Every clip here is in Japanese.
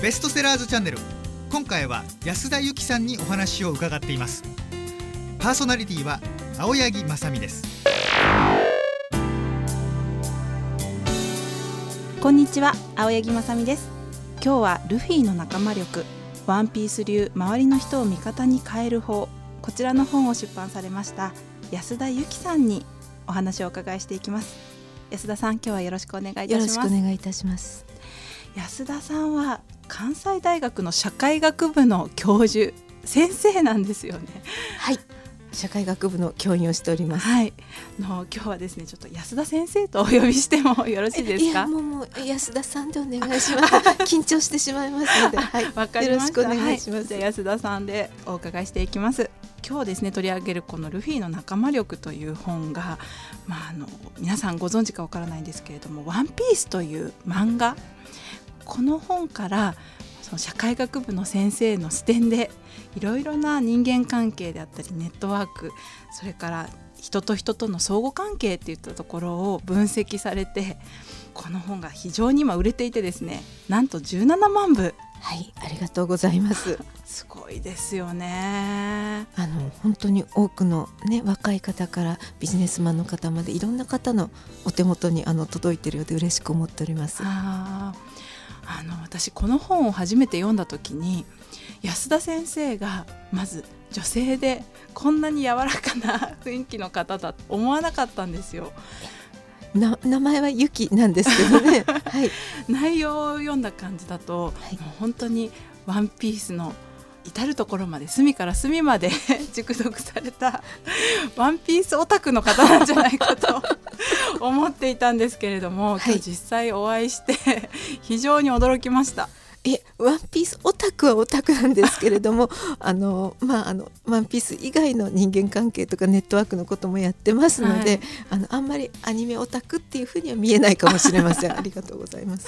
ベストセラーズチャンネル。今回は安田由紀さんにお話を伺っています。パーソナリティは青柳正美です。こんにちは青柳正美です。今日はルフィの仲間力ワンピース流周りの人を味方に変える方こちらの本を出版されました安田由紀さんにお話をお伺いしていきます。安田さん今日はよろしくお願いいたします。よろしくお願いいたします。安田さんは関西大学の社会学部の教授先生なんですよねはい社会学部の教員をしております。はい。の今日はですね、ちょっと安田先生とお呼びしてもよろしいですか？もうもう安田さんでお願いします。緊張してしまいますので、はい、わかりましよろしくお願いします。はい、安田さんでお伺いしていきます。今日ですね取り上げるこのルフィの仲間力という本が、まああの皆さんご存知かわからないんですけれども、ワンピースという漫画。この本からその社会学部の先生の視点でいろいろな人間関係であったりネットワークそれから人と人との相互関係っていったところを分析されてこの本が非常に今売れていてですねなんと17万部。はいありがとうございます。すごいですよね。あの本当に多くのね若い方からビジネスマンの方までいろんな方のお手元にあの届いているようで嬉しく思っております。ああの私この本を初めて読んだ時に安田先生がまず女性でこんなに柔らかな雰囲気の方だと思わなかったんですよ。な名前はユキなんですけどね、はい、内容を読んだ感じだと、はい、もう本当にワンピースの至る所まで隅から隅まで 熟読されたワンピースオタクの方なんじゃないかと 思っていたんですけれども、今日実際お会いして 非常に驚きました。えワンピースオタクはオタクなんですけれどもあのまああのワンピース以外の人間関係とかネットワークのこともやってますので、はい、あのあんまりアニメオタクっていうふうには見えないかもしれませんありがとうございます。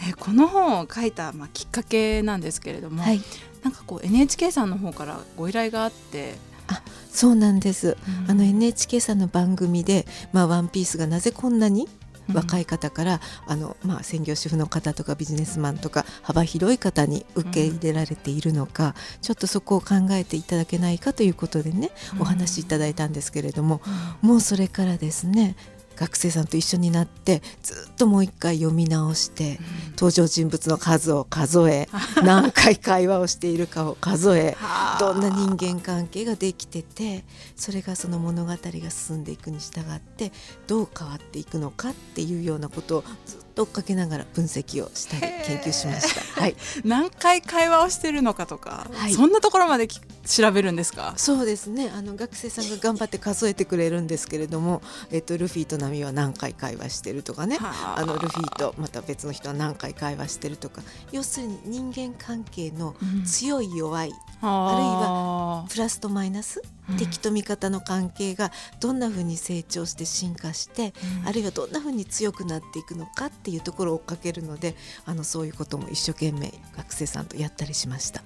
ね、この本を書いた、まあ、きっかけなんですけれども、はい、なんかこう NHK さんの方からご依頼があって。あそうなんです、うん、あの NHK さんの番組で「まあ、ワンピースがなぜこんなに若い方から、あのまあ、専業主婦の方とかビジネスマンとか幅広い方に受け入れられているのか、ちょっとそこを考えていただけないかということでねお話しいただいたんですけれども、もうそれからですね学生さんと一緒になってずっともう一回読み直して、うん、登場人物の数を数え 何回会話をしているかを数えどんな人間関係ができててそれがその物語が進んでいくに従ってどう変わっていくのかっていうようなことをずっと追っかけながら分析をしたり研究しました。はい、何回会話をしてるのかとか、はい、そんなところまで調べるんですか？そうですね。あの学生さんが頑張って数えてくれるんですけれども、えっと、ルフィとナミは何回会話してるとかね。あ。のルフィとまた別の人は何回会話してるとか。要するに人間関係の強い弱い、うん、あるいはプラスとマイナス敵と味方の関係がどんなふうに成長して進化して、うん、あるいはどんなふうに強くなっていくのかっていうところを追っかけるのであのそういうことも一生懸命学生さんとやったりしました。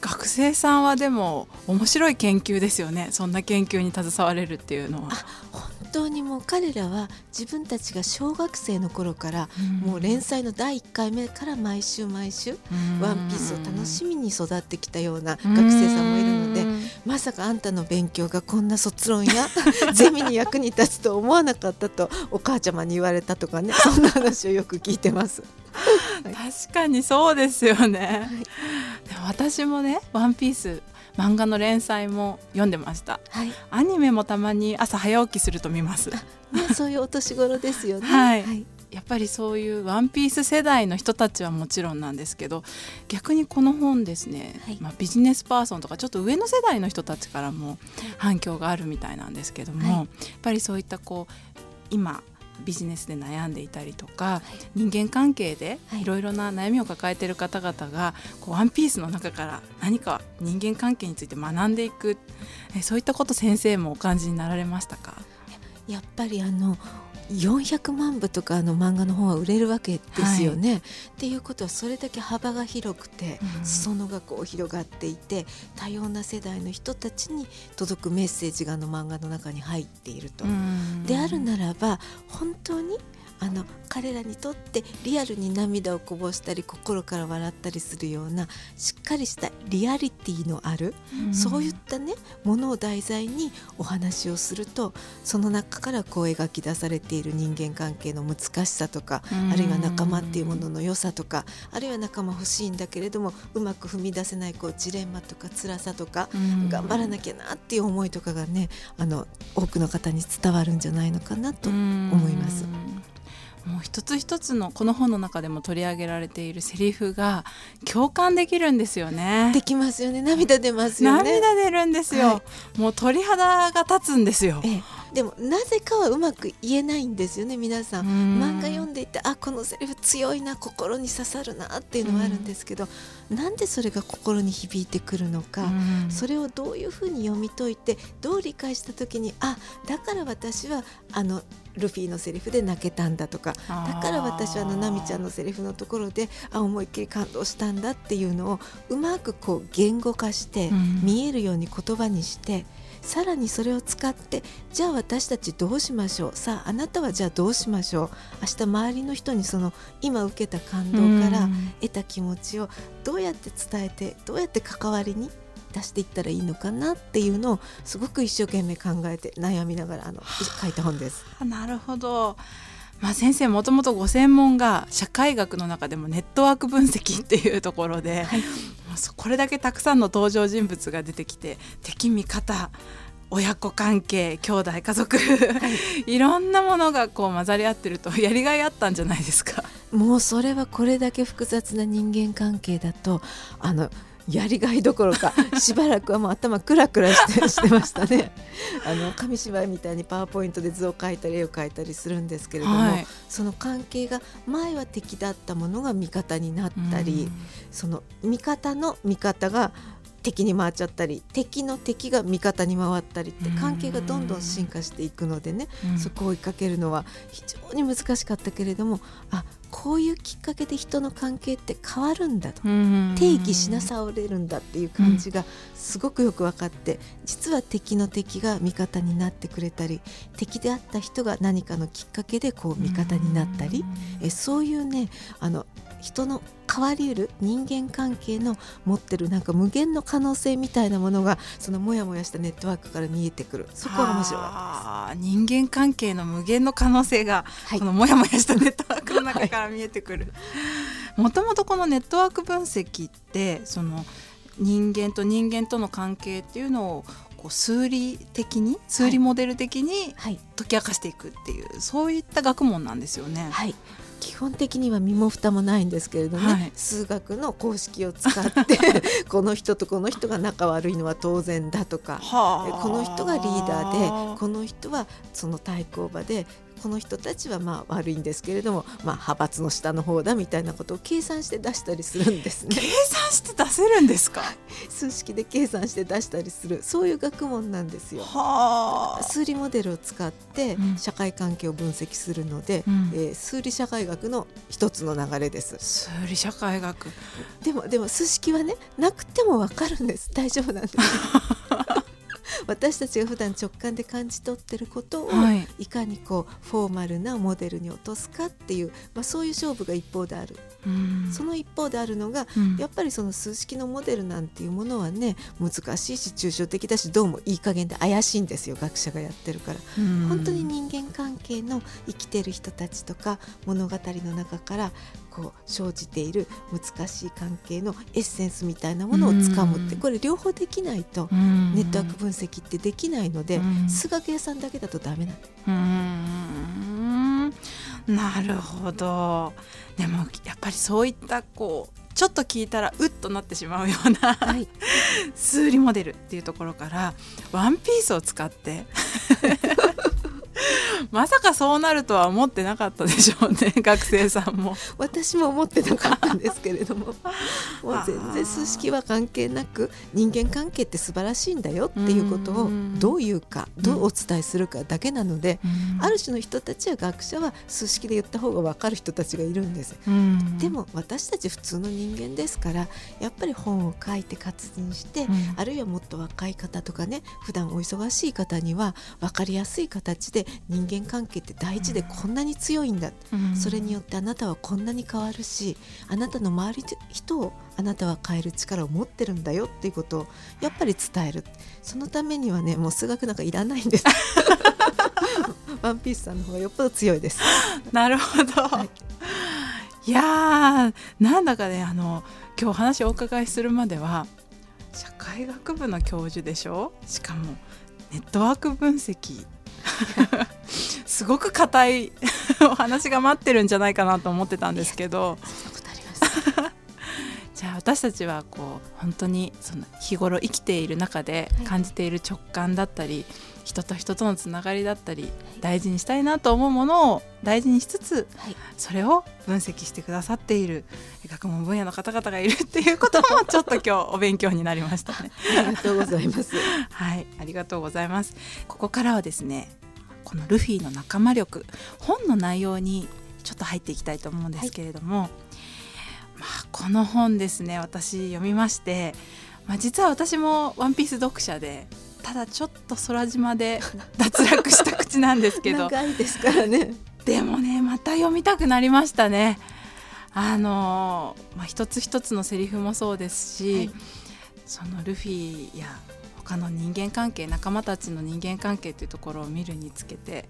学生さんはでも面白い研究ですよねそんな研究に携われるっていうのは。当にもう彼らは自分たちが小学生の頃から、もう連載の第1回目から毎週毎週「ワンピースを楽しみに育ってきたような学生さんもいるのでまさかあんたの勉強がこんな卒論や ゼミに役に立つと思わなかったとお母ちゃまに言われたとかね そんな話をよく聞いてます。確かにそうですよね、はい、私もね「ワンピース漫画の連載も読んでました、はい、アニメもたまに朝早起きすると見ます。そういうお年頃ですよね。はい、はい。やっぱりそういうワンピース世代の人たちはもちろんなんですけど逆にこの本ですね、はい、まあ、ビジネスパーソンとかちょっと上の世代の人たちからも反響があるみたいなんですけども、はい、やっぱりそういったこう今ビジネスで悩んでいたりとか、はい、人間関係でいろいろな悩みを抱えている方々がこうワンピースの中から何か人間関係について学んでいく。えそういったこと先生もお感じになられましたか？やっぱりあの400万部とかの漫画の本は売れるわけですよね。はい、っていうことはそれだけ幅が広くて、うん、裾野がこう広がっていて多様な世代の人たちに届くメッセージがあの漫画の中に入っていると。うん、であるならば本当にあの彼らにとってリアルに涙をこぼしたり心から笑ったりするようなしっかりしたリアリティのある、そういったねものを題材にお話をするとその中からこう描き出されている人間関係の難しさとか、あるいは仲間っていうものの良さとかあるいは仲間欲しいんだけれどもうまく踏み出せないこうジレンマとか辛さとか、頑張らなきゃなっていう思いとかがねあの多くの方に伝わるんじゃないのかなと思います。もう一つ一つのこの本の中でも取り上げられているセリフが共感できるんですよね。できますよね。涙出ますよね。涙出るんですよ。はい、もう鳥肌が立つんですよ。ええでもなぜかはうまく言えないんですよね皆さん。漫画読んでいてあこのセリフ強いな心に刺さるなっていうのはあるんですけどなんでそれが心に響いてくるのかそれをどういうふうに読み解いてどう理解した時にあだから私はあのルフィのセリフで泣けたんだとかだから私はあのナミちゃんのセリフのところであ思いっきり感動したんだっていうのをうまくこう言語化して見えるように言葉にして。さらにそれを使ってじゃあ私たちどうしましょう？さああなたはじゃあどうしましょう？明日周りの人にその今受けた感動から得た気持ちをどうやって伝えてどうやって関わりに出していったらいいのかなっていうのをすごく一生懸命考えて悩みながらあの書いた本です。なるほど。まあ、先生もともとご専門が社会学の中でもネットワーク分析っていうところで、はい、これだけたくさんの登場人物が出てきて敵味方親子関係兄弟家族、はい、いろんなものがこう混ざり合ってると やりがいあったんじゃないですか。もうそれはこれだけ複雑な人間関係だとあのやりがいどころか しばらくはもう頭クラクラしてしてましたね。あの紙芝居みたいにパワーポイントで図を描いたり絵を描いたりするんですけれども、はい、その関係が前は敵だったものが味方になったり、その味方の味方が敵に回っちゃったり敵の敵が味方に回ったりって関係がどんどん進化していくのでね、そこを追いかけるのは非常に難しかったけれどもあこういうきっかけで人の関係って変わるんだと。定義しなされるんだっていう感じがすごくよく分かって実は敵の敵が味方になってくれたり敵であった人が何かのきっかけでこう味方になったりえそういうねあの人の変わりうる人間関係の持ってるなんか無限の可能性みたいなものがそのモヤモヤしたネットワークから見えてくる。そこが面白かったです。人間関係の無限の可能性が、はい、このモヤモヤしたネットワークの中から見えてくる。もともとこのネットワーク分析ってその人間と人間との関係っていうのをこう数理的に数理モデル的に解き明かしていくっていう、はい、そういった学問なんですよね。はい基本的には身も蓋もないんですけれども、ねはい、数学の公式を使って この人とこの人が仲悪いのは当然だとかこの人がリーダーでこの人はその対抗馬でこの人たちはまあ悪いんですけれども、まあ、派閥の下の方だみたいなことを計算して出したりするんですね。計算して出せるんですか？数式で計算して出したりするそういう学問なんですよ。数理モデルを使って社会関係を分析するので、うん、えー、数理社会学の一つの流れです。数理社会学でもでも数式はねなくてもわかるんです大丈夫なんです。私たちが普段直感で感じ取ってることを、はい、いかにこうフォーマルなモデルに落とすかっていう、まあ、そういう勝負が一方である、その一方であるのが、うん、やっぱりその数式のモデルなんていうものはね難しいし抽象的だしどうもいい加減で怪しいんですよ学者がやってるから、本当に人間関係の生きてる人たちとか物語の中からこう生じている難しい関係のエッセンスみたいなものをつかむってこれ両方できないとネットワーク分析ってできないので数学屋さんだけだとダメなんなるほど。でもやっぱりそういったこうちょっと聞いたらうっとなってしまうような、はい、数理モデルっていうところからワンピースを使ってまさかそうなるとは思ってなかったでしょうね 学生さんも。私も思ってなかったんですけれども。もう全然数式は関係なく人間関係って素晴らしいんだよっていうことをどう言うかどうお伝えするかだけなのである種の人たちは学者は数式で言った方が分かる人たちがいるんです。でも私たち普通の人間ですからやっぱり本を書いて活字にして、あるいはもっと若い方とかね普段お忙しい方には分かりやすい形で人間間関係って大事でこんなに強いんだ、うん。それによってあなたはこんなに変わるしあなたの周りの人をあなたは変える力を持ってるんだよっていうことをやっぱり伝える。そのためにはねもう数学なんかいらないんです。ワンピースさんの方がよっぽど強いです。なるほど、はい。い、やーなんだかねあの今日お話をお伺いするまでは社会学部の教授でしょ？しかもネットワーク分析すごく硬い お話が待ってるんじゃないかなと思ってたんですけど。じゃあ私たちはこう本当にその日頃生きている中ではい感じている直感だったり、人と人とのつながりだったり大事にしたいなと思うものを大事にしつつはいそれを分析してくださっている学問分野の方々がいる っていうこともちょっと今日お勉強になりましたね。ありがとうございます はい、ありがとうございます。ここからはですね、このルフィの仲間力、本の内容にちょっと入っていきたいと思うんですけれども、まあこの本ですね、私読みまして、まあ実は私もワンピース読者で、ただちょっと空島で 脱落した口なんですけど、長いですからね。でもねまた読みたくなりましたね。あのまあ、一つ一つのセリフもそうですし、はい。そのルフィや他の人間関係仲間たちの人間関係というところを見るにつけて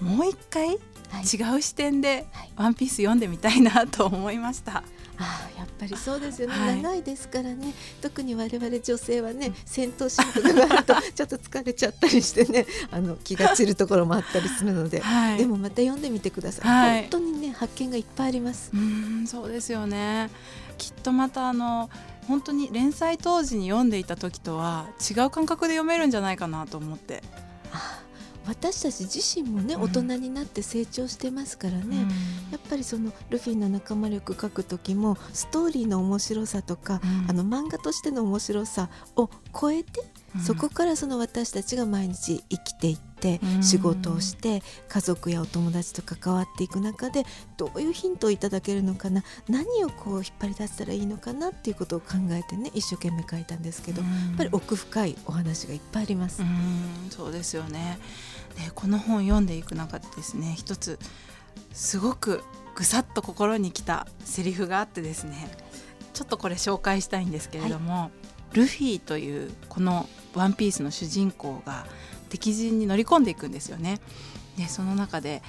もう一回はい。違う視点ではい「ワンピース読んでみたいなと思いました。ああやっぱりそうですよね、はい。長いですからね。特に我々女性はね戦闘シーンとかがあると ちょっと疲れちゃったりしてねあの気が散るところもあったりするので、はい、でもまた読んでみてください、はい。本当にね発見がいっぱいあります。うーんそうですよね。きっとまたあの本当に連載当時に読んでいた時とは違う感覚で読めるんじゃないかなと思って。私たち自身もねうん。大人になって成長してますからね、やっぱりそのルフィの仲間力書く時もストーリーの面白さとか、うん。あの漫画としての面白さを超えて、うん。そこからその私たちが毎日生きていって、うん。仕事をして家族やお友達と関わっていく中でどういうヒントをいただけるのかな何をこう引っ張り出したらいいのかなっていうことを考えてね一生懸命書いたんですけど、やっぱり奥深いお話がいっぱいあります。うん。そうですよね。でこの本読んでいく中でですね一つすごくぐさっと心にきたセリフがあってですねちょっとこれ紹介したいんですけれども、ルフィというこの「ワンピースの主人公が敵陣に乗り込んでいくんですよね。でその中で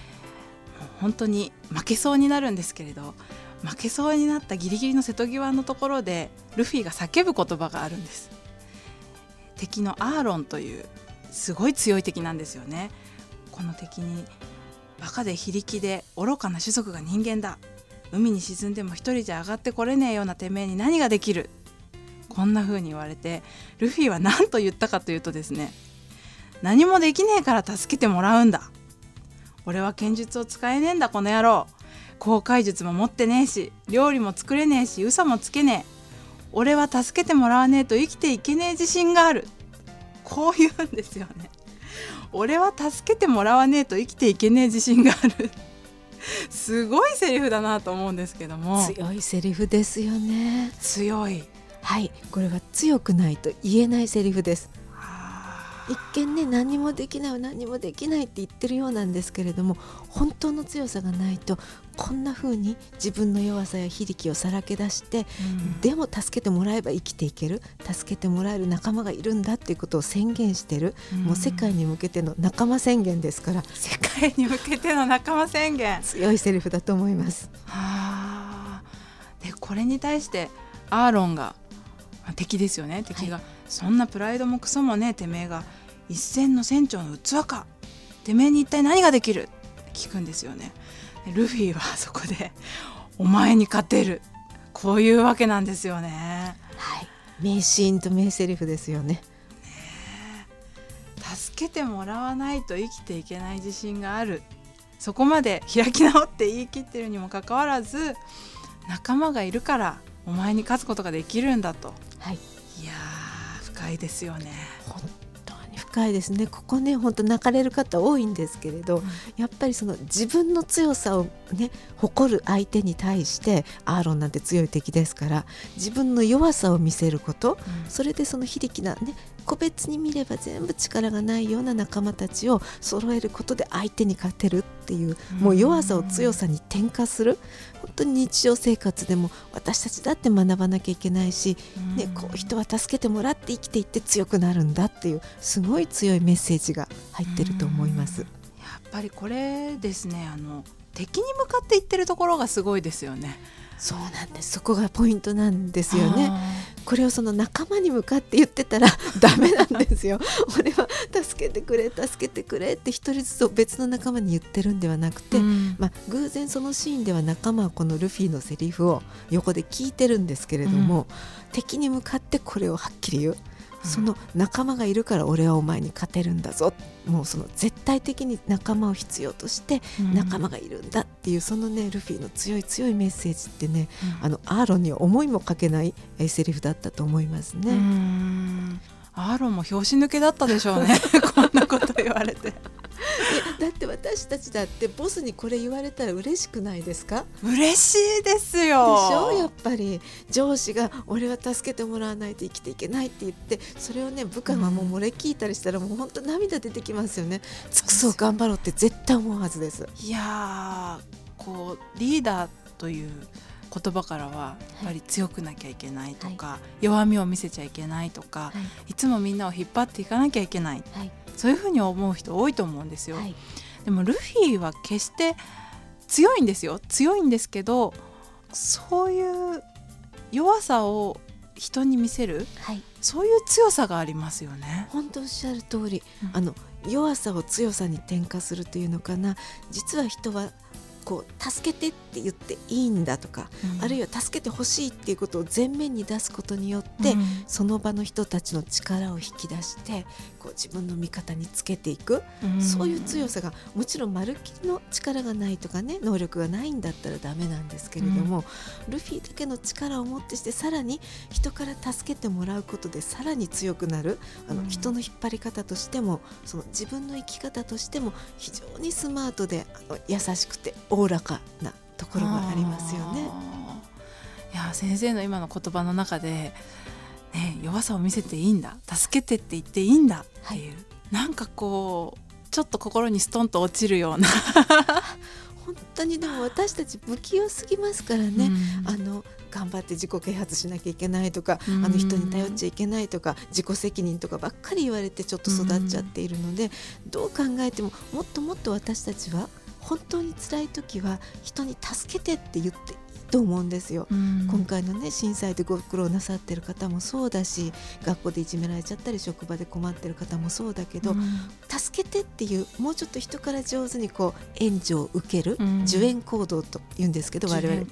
もう本当に負けそうになるんですけれど負けそうになったギリギリの瀬戸際のところでルフィが叫ぶ言葉があるんです。敵のアーロンというすごい強い敵なんですよねこの敵にバカで非力で愚かな種族が人間だ海に沈んでも一人じゃ上がってこれねえようなてめえに何ができるこんな風に言われてルフィは何と言ったかというとですね何もできねえから助けてもらうんだ。俺は剣術を使えねえんだこの野郎。航海術も持ってねえし料理も作れねえし嘘もつけねえ。俺は助けてもらわねえと生きていけねえ自信がある。こう言うんですよね。俺は助けてもらわねえと生きていけねえ自信がある。すごいセリフだなと思うんですけども。強いセリフですよね。強いはい。これは強くないと言えないセリフです。あ一見ね何もできない何もできないって言ってるようなんですけれども本当の強さがないとこんな風に自分の弱さや非力をさらけ出して、ーうん。でも助けてもらえば生きていける助けてもらえる仲間がいるんだっていうことを宣言してる、もう世界に向けての仲間宣言ですから世界に向けての仲間宣言。強いセリフだと思います。はあ。でこれに対してアーロンがまあ敵ですよね。敵が、そんなプライドもクソもねえてめえが一戦の船長の器か。てめえに一体何ができる？聞くんですよね。でルフィはそこで お前に勝てる。こういうわけなんですよね。はい、名シーンと名セリフですよね。助けてもらわないと生きていけない自信がある。そこまで開き直って言い切ってるにもかかわらず仲間がいるからお前に勝つことができるんだとはい、いやー深いですよね。本当に深いですね。ここね本当泣かれる方多いんですけれど、やっぱりその自分の強さをね誇る相手に対してアーロンなんて強い敵ですから自分の弱さを見せることそれでその非力なね個別に見れば全部力がないような仲間たちを揃えることで相手に勝てるっていうもう弱さを強さに転化する。本当に日常生活でも私たちだって学ばなきゃいけないし、ね、こう人は助けてもらって生きていって強くなるんだっていうすごい強いメッセージが入ってると思います。やっぱりこれですねあの敵に向かっていってるところがすごいですよね。そうなんです。そこがポイントなんですよねこれをその仲間に向かって言ってたら ダメなんですよ。俺は助けてくれ助けてくれって一人ずつ別の仲間に言ってるんではなくて、うん、まあ、偶然そのシーンでは仲間はこのルフィのセリフを横で聞いてるんですけれども、うん、敵に向かってこれをはっきり言うその仲間がいるから俺はお前に勝てるんだぞ。もうその絶対的に仲間を必要として仲間がいるんだっていうそのねルフィの強い強いメッセージってね、うん、あのアーロンには思いもかけないセリフだったと思いますね。アーロンも拍子抜けだったでしょうね。こんなこと言われて。だって私たちだってボスにこれ言われたら嬉しくないですか？嬉しいですよ。でしょ？やっぱり上司が俺は助けてもらわないと生きていけないって言ってそれをね部下がもう漏れ聞いたりしたらもう本当涙出てきますよね。尽くそう頑張ろうって絶対思うはずです。いやこうリーダーという言葉からはやっぱり強くなきゃいけないとか、はい、弱みを見せちゃいけないとか、はい、いつもみんなを引っ張っていかなきゃいけない、はい、そういうふうに思う人多いと思うんですよ。はい、でもルフィは決して強いんですよ。強いんですけどそういう弱さを人に見せる、はい、そういう強さがありますよね。本当おっしゃる通り、うん、あの弱さを強さに転化するというのかな。実は人はこう助けてって言っていいんだとか、うん、あるいは助けてほしいっていうことを前面に出すことによって、うん、その場の人たちの力を引き出してこう自分の味方につけていく、うん、そういう強さがもちろんまるっきりの力がないとかね能力がないんだったらダメなんですけれども、ルフィだけの力をもってしてさらに人から助けてもらうことでさらに強くなるあの、人の引っ張り方としてもその自分の生き方としても非常にスマートであの優しくておおらかなところがありますよね。いや先生の今の言葉の中で、ね、弱さを見せていいんだ。助けてって言っていいんだっていう、はい、なんかこうちょっと心にストンと落ちるような。本当にでも私たち不器用すぎますからね、うん、あの頑張って自己啓発しなきゃいけないとか、うん、あの人に頼っちゃいけないとか自己責任とかばっかり言われてちょっと育っちゃっているので、うん、どう考えてももっともっと私たちは本当に辛い時は人に助けてって言ってと思うんですよ、うん、今回のね震災でご苦労なさってる方もそうだし学校でいじめられちゃったり職場で困ってる方もそうだけど、うん、助けてっていうもうちょっと人から上手にこう援助を受ける、うん、受援行動と言うんですけど我々、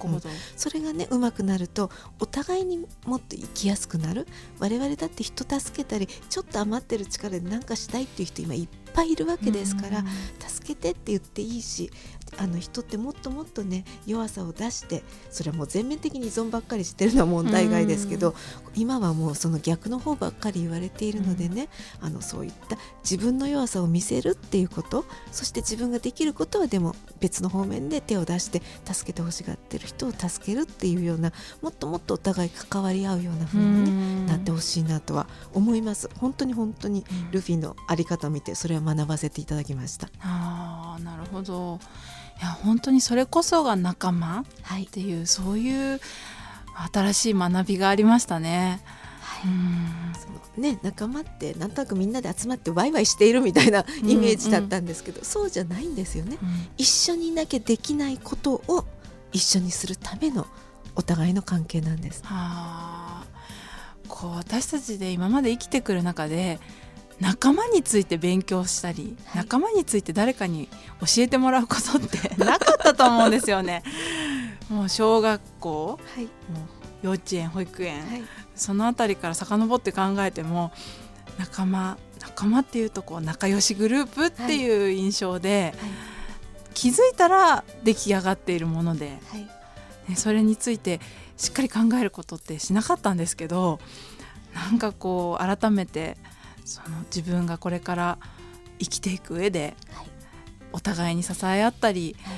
それがねうまくなるとお互いにもっと生きやすくなる。我々だって人助けたりちょっと余ってる力で何かしたいっていう人今いっぱいいるわけですから、助けてって言っていいしあの人ってもっともっとね弱さを出してそれはもう全面的に依存ばっかりしてるのは問題外ですけど、今はもうその逆の方ばっかり言われているのでね、あのそういった自分の弱さを見せるっていうことそして自分ができることはでも別の方面で手を出して助けてほしがってる人を助けるっていうようなもっともっとお互い関わり合うような風に、ね、なってほしいなとは思います。本当に本当にルフィの在り方を見てそれは学ばせていただきました。あなるほど。いや本当にそれこそが仲間っていう、はい、そういう新しい学びがありましたね。はい、そのね仲間ってなんとなくみんなで集まってワイワイしているみたいなイメージだったんですけど、うん。うん、そうじゃないんですよね、うん、一緒にいなきゃできないことを一緒にするためのお互いの関係なんです。はあ、こう私たちで今まで生きてくる中で仲間について勉強したり、はい、仲間について誰かに教えてもらうことって なかったと思うんですよね。もう小学校、はい、もう幼稚園保育園、はい、その辺りから遡って考えても仲間仲間っていうとこう仲良しグループっていう印象で、気づいたら出来上がっているもので、ね、それについてしっかり考えることってしなかったんですけどなんかこう改めてその自分がこれから生きていく上で、はい、お互いに支え合ったり、は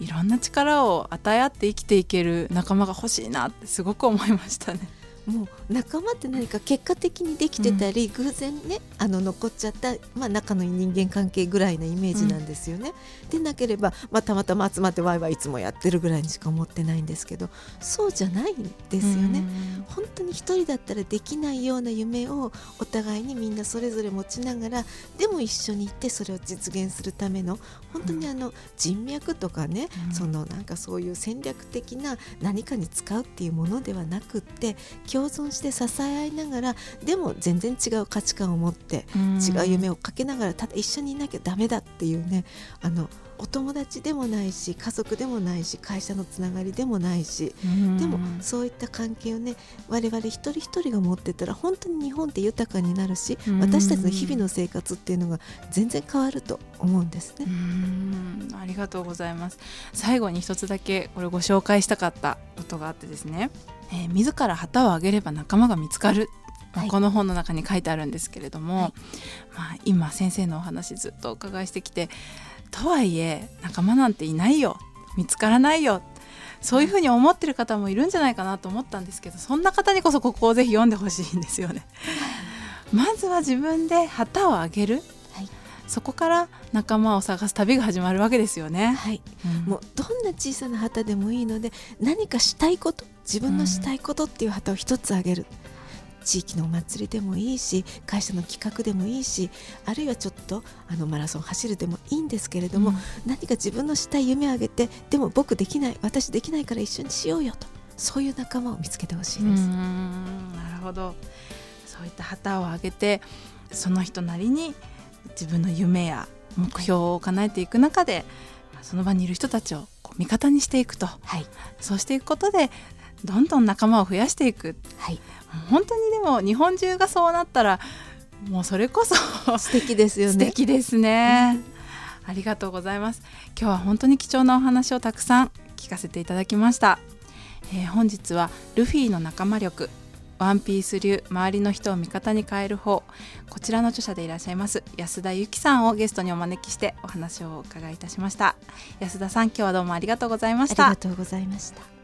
い、いろんな力を与え合って生きていける仲間が欲しいなってすごく思いましたね。もう仲間って何か結果的にできてたり、うん、偶然ねあの残っちゃった、まあ、仲のいい人間関係ぐらいなイメージなんですよね。うん、でなければ、まあ、たまたま集まってワイワイいつもやってるぐらいにしか思ってないんですけどそうじゃないんですよね。うん、本当に一人だったらできないような夢をお互いにみんなそれぞれ持ちながらでも一緒に行ってそれを実現するための本当にあの人脈とかね、そのなんかそういう戦略的な何かに使うっていうものではなくって共存して支え合いながらでも全然違う価値観を持って違う夢をかけながらただ一緒にいなきゃダメだっていうねあのお友達でもないし家族でもないし会社のつながりでもないしでもそういった関係をね我々一人一人が持ってたら本当に日本って豊かになるし私たちの日々の生活っていうのが全然変わると思うんですね。ありがとうございます。最後に一つだけこれご紹介したかったことがあってですね、えー、自ら旗を上げれば仲間が見つかる。まあ、この本の中に書いてあるんですけれども、はい、まあ、今先生のお話ずっとお伺いしてきてとはいえ仲間なんていないよ。見つからないよ。そういうふうに思ってる方もいるんじゃないかなと思ったんですけどそんな方にこそここをぜひ読んでほしいんですよね。まずは自分で旗を上げる、はい、そこから仲間を探す旅が始まるわけですよね。はい、うん、もうどんな小さな旗でもいいので何かしたいこと自分のしたいことっていう旗を一つ上げる。うん地域のお祭りでもいいし会社の企画でもいいしあるいはちょっとあのマラソン走るでもいいんですけれども、うん、何か自分のしたい夢をあげてでも僕できない私できないから一緒にしようよと。そういう仲間を見つけてほしいです。なるほど。そういった旗を上げてその人なりに自分の夢や目標を叶えていく中で、その場にいる人たちを味方にしていくと、はい、そうしていくことでどんどん仲間を増やしていく、はい、本当にでも日本中がそうなったらもうそれこそ 素敵ですよね。素敵ですね、うん、ありがとうございます。今日は本当に貴重なお話をたくさん聞かせていただきました、えー、本日はルフィの仲間力ワンピース流周りの人を味方に変える方こちらの著者でいらっしゃいます安田由紀さんをゲストにお招きしてお話をお伺いいたしました。安田さん今日はどうもありがとうございました。ありがとうございました